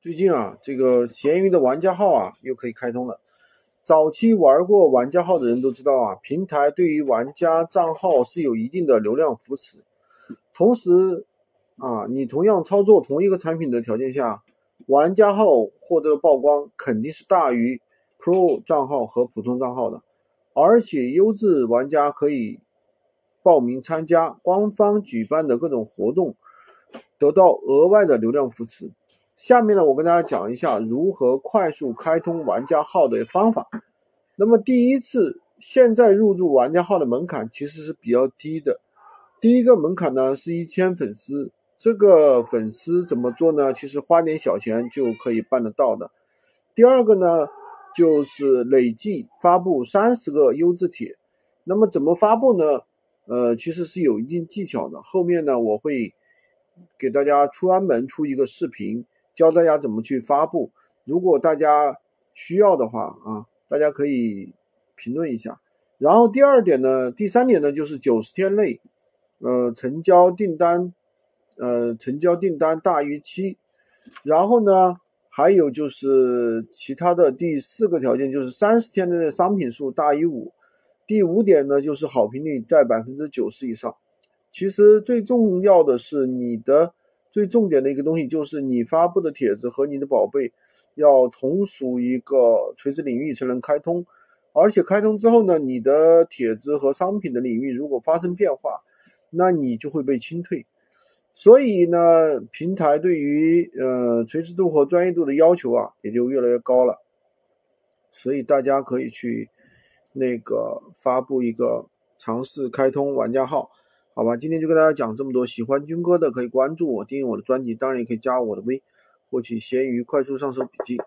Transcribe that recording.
最近啊，这个闲鱼的玩家号啊又可以开通了。早期玩过玩家号的人都知道啊，平台对于玩家账号是有一定的流量扶持。同时啊，你同样操作同一个产品的条件下，玩家号获得的曝光肯定是大于 Pro 账号和普通账号的。而且优质玩家可以报名参加官方举办的各种活动，得到额外的流量扶持。下面呢，我跟大家讲一下如何快速开通玩家号的方法。那么第一次，现在入驻玩家号的门槛其实是比较低的。第一个门槛呢是一千粉丝，这个粉丝怎么做呢？其实花点小钱就可以办得到的。第二个呢，就是累计发布三十个优质帖。那么怎么发布呢？呃，其实是有一定技巧的。后面呢，我会给大家出专门出一个视频。教大家怎么去发布，如果大家需要的话啊，大家可以评论一下。然后第二点呢，第三点呢，就是九十天内，呃，成交订单，呃，成交订单大于七。然后呢，还有就是其他的第四个条件，就是三十天内的商品数大于五。第五点呢，就是好评率在百分之九十以上。其实最重要的是你的。最重点的一个东西就是你发布的帖子和你的宝贝要同属一个垂直领域才能开通，而且开通之后呢，你的帖子和商品的领域如果发生变化，那你就会被清退。所以呢，平台对于呃垂直度和专业度的要求啊也就越来越高了。所以大家可以去那个发布一个尝试开通玩家号。好吧，今天就跟大家讲这么多。喜欢军哥的可以关注我，订阅我的专辑，当然也可以加我的微，获取闲鱼快速上手笔记。